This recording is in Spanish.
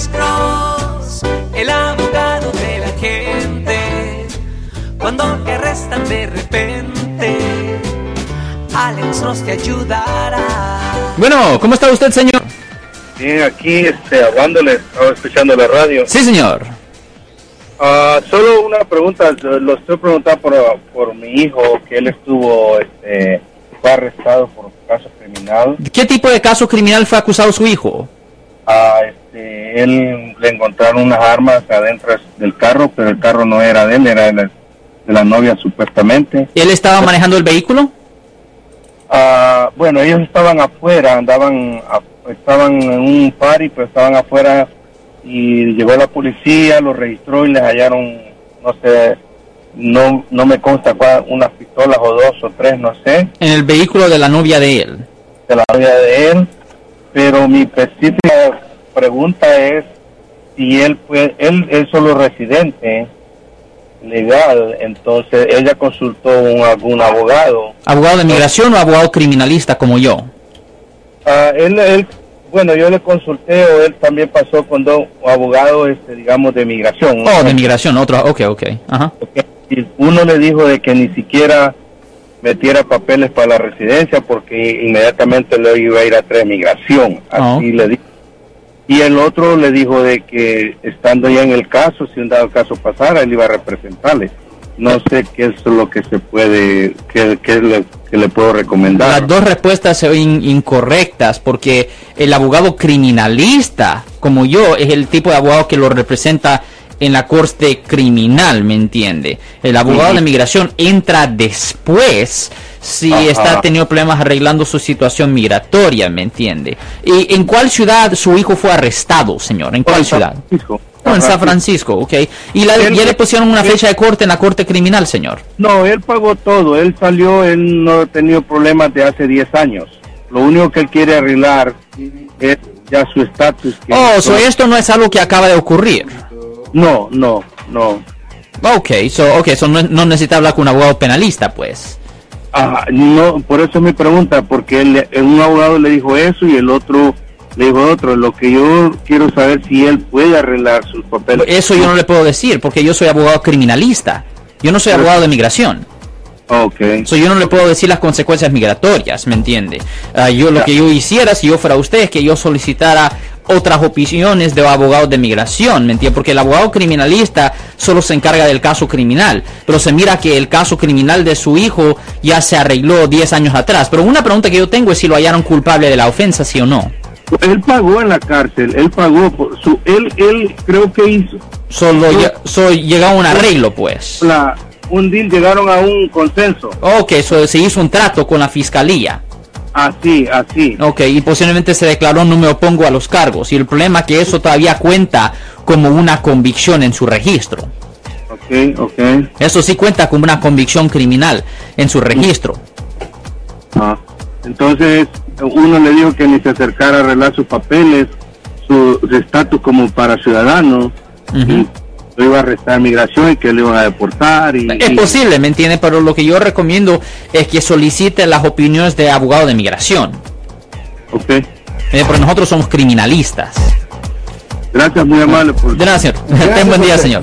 Alex Cross, el abogado de la gente. Cuando te arrestan de repente, Alex Cross te ayudará. Bueno, ¿cómo está usted, señor? Bien, aquí este, hablándole, estaba escuchando la radio. Sí, señor. Ah, solo una pregunta, lo estoy preguntando por, por mi hijo, que él estuvo, este, fue arrestado por caso criminal. ¿Qué tipo de caso criminal fue acusado su hijo? Ah, este, él le encontraron unas armas adentro del carro, pero el carro no era de él, era de la, de la novia supuestamente. ¿Él estaba manejando el vehículo? Ah, bueno, ellos estaban afuera, andaban, estaban en un party, pero estaban afuera y llegó la policía, lo registró y les hallaron, no sé, no, no me consta cuál, unas pistolas o dos o tres, no sé, En el vehículo de la novia de él. de la novia de él, pero mi específica pregunta es si él fue, él es solo residente legal, entonces ella consultó un, algún abogado. ¿Abogado de migración o abogado criminalista como yo? Ah, él, él, bueno, yo le consulté o él también pasó con dos abogados, este, digamos, de migración. Oh, de migración, otro. Ok, ok. Ajá. Uno le dijo de que ni siquiera metiera papeles para la residencia porque inmediatamente le iba a ir a tres migración. Así le dijo. Y el otro le dijo de que estando ya en el caso, si un dado caso pasara, él iba a representarle. No sé qué es lo que se puede, qué, qué le, qué le puedo recomendar. Las dos respuestas ven incorrectas porque el abogado criminalista, como yo, es el tipo de abogado que lo representa en la corte criminal, ¿me entiende? El abogado Ujú. de migración entra después si Ajá. está teniendo problemas arreglando su situación migratoria, ¿me entiende? ¿Y en cuál ciudad su hijo fue arrestado, señor? ¿En cuál ciudad? No, en San Francisco, ok. ¿Y la, Él- ya le pusieron una fecha de corte en la corte criminal, señor? No, él pagó todo. Él salió, él no ha tenido problemas de hace 10 años. Lo único que él quiere arreglar es ya su estatus. Oh, so esto no es algo que acaba de ocurrir. No, no, no. Ok, so, okay, so no, no necesita hablar con un abogado penalista, pues. Ajá, no, por eso es mi pregunta, porque él, un abogado le dijo eso y el otro le dijo otro. Lo que yo quiero saber si él puede arreglar sus papeles. Eso yo no le puedo decir, porque yo soy abogado criminalista. Yo no soy abogado de migración. Ok. So, yo no le puedo decir las consecuencias migratorias, ¿me entiende? Ah, yo lo que yo hiciera si yo fuera usted es que yo solicitara otras opiniones de abogados de migración, ¿me entiende? Porque el abogado criminalista solo se encarga del caso criminal, pero se mira que el caso criminal de su hijo ya se arregló 10 años atrás. Pero una pregunta que yo tengo es si lo hallaron culpable de la ofensa, sí o no. Él pagó en la cárcel, él pagó por su, él, él creo que hizo. Solo lle- so, llegó a un arreglo, pues. La, un deal, llegaron a un consenso. Ok, so, se hizo un trato con la fiscalía. Así, así. Ok, y posiblemente se declaró no me opongo a los cargos. Y el problema es que eso todavía cuenta como una convicción en su registro. Ok, ok. Eso sí cuenta como una convicción criminal en su registro. Ah, entonces, uno le dijo que ni se acercara a arreglar sus papeles, su estatus como para ciudadano. y Lo iba a arrestar migración y que lo iban a deportar. Y, Es y- posible, ¿me entiende? Pero lo que yo recomiendo es que solicite las opiniones de abogado de migración. Ok. Eh, porque nosotros somos criminalistas. Gracias, muy amable. Por... De nada, señor. Ten buen día, señor.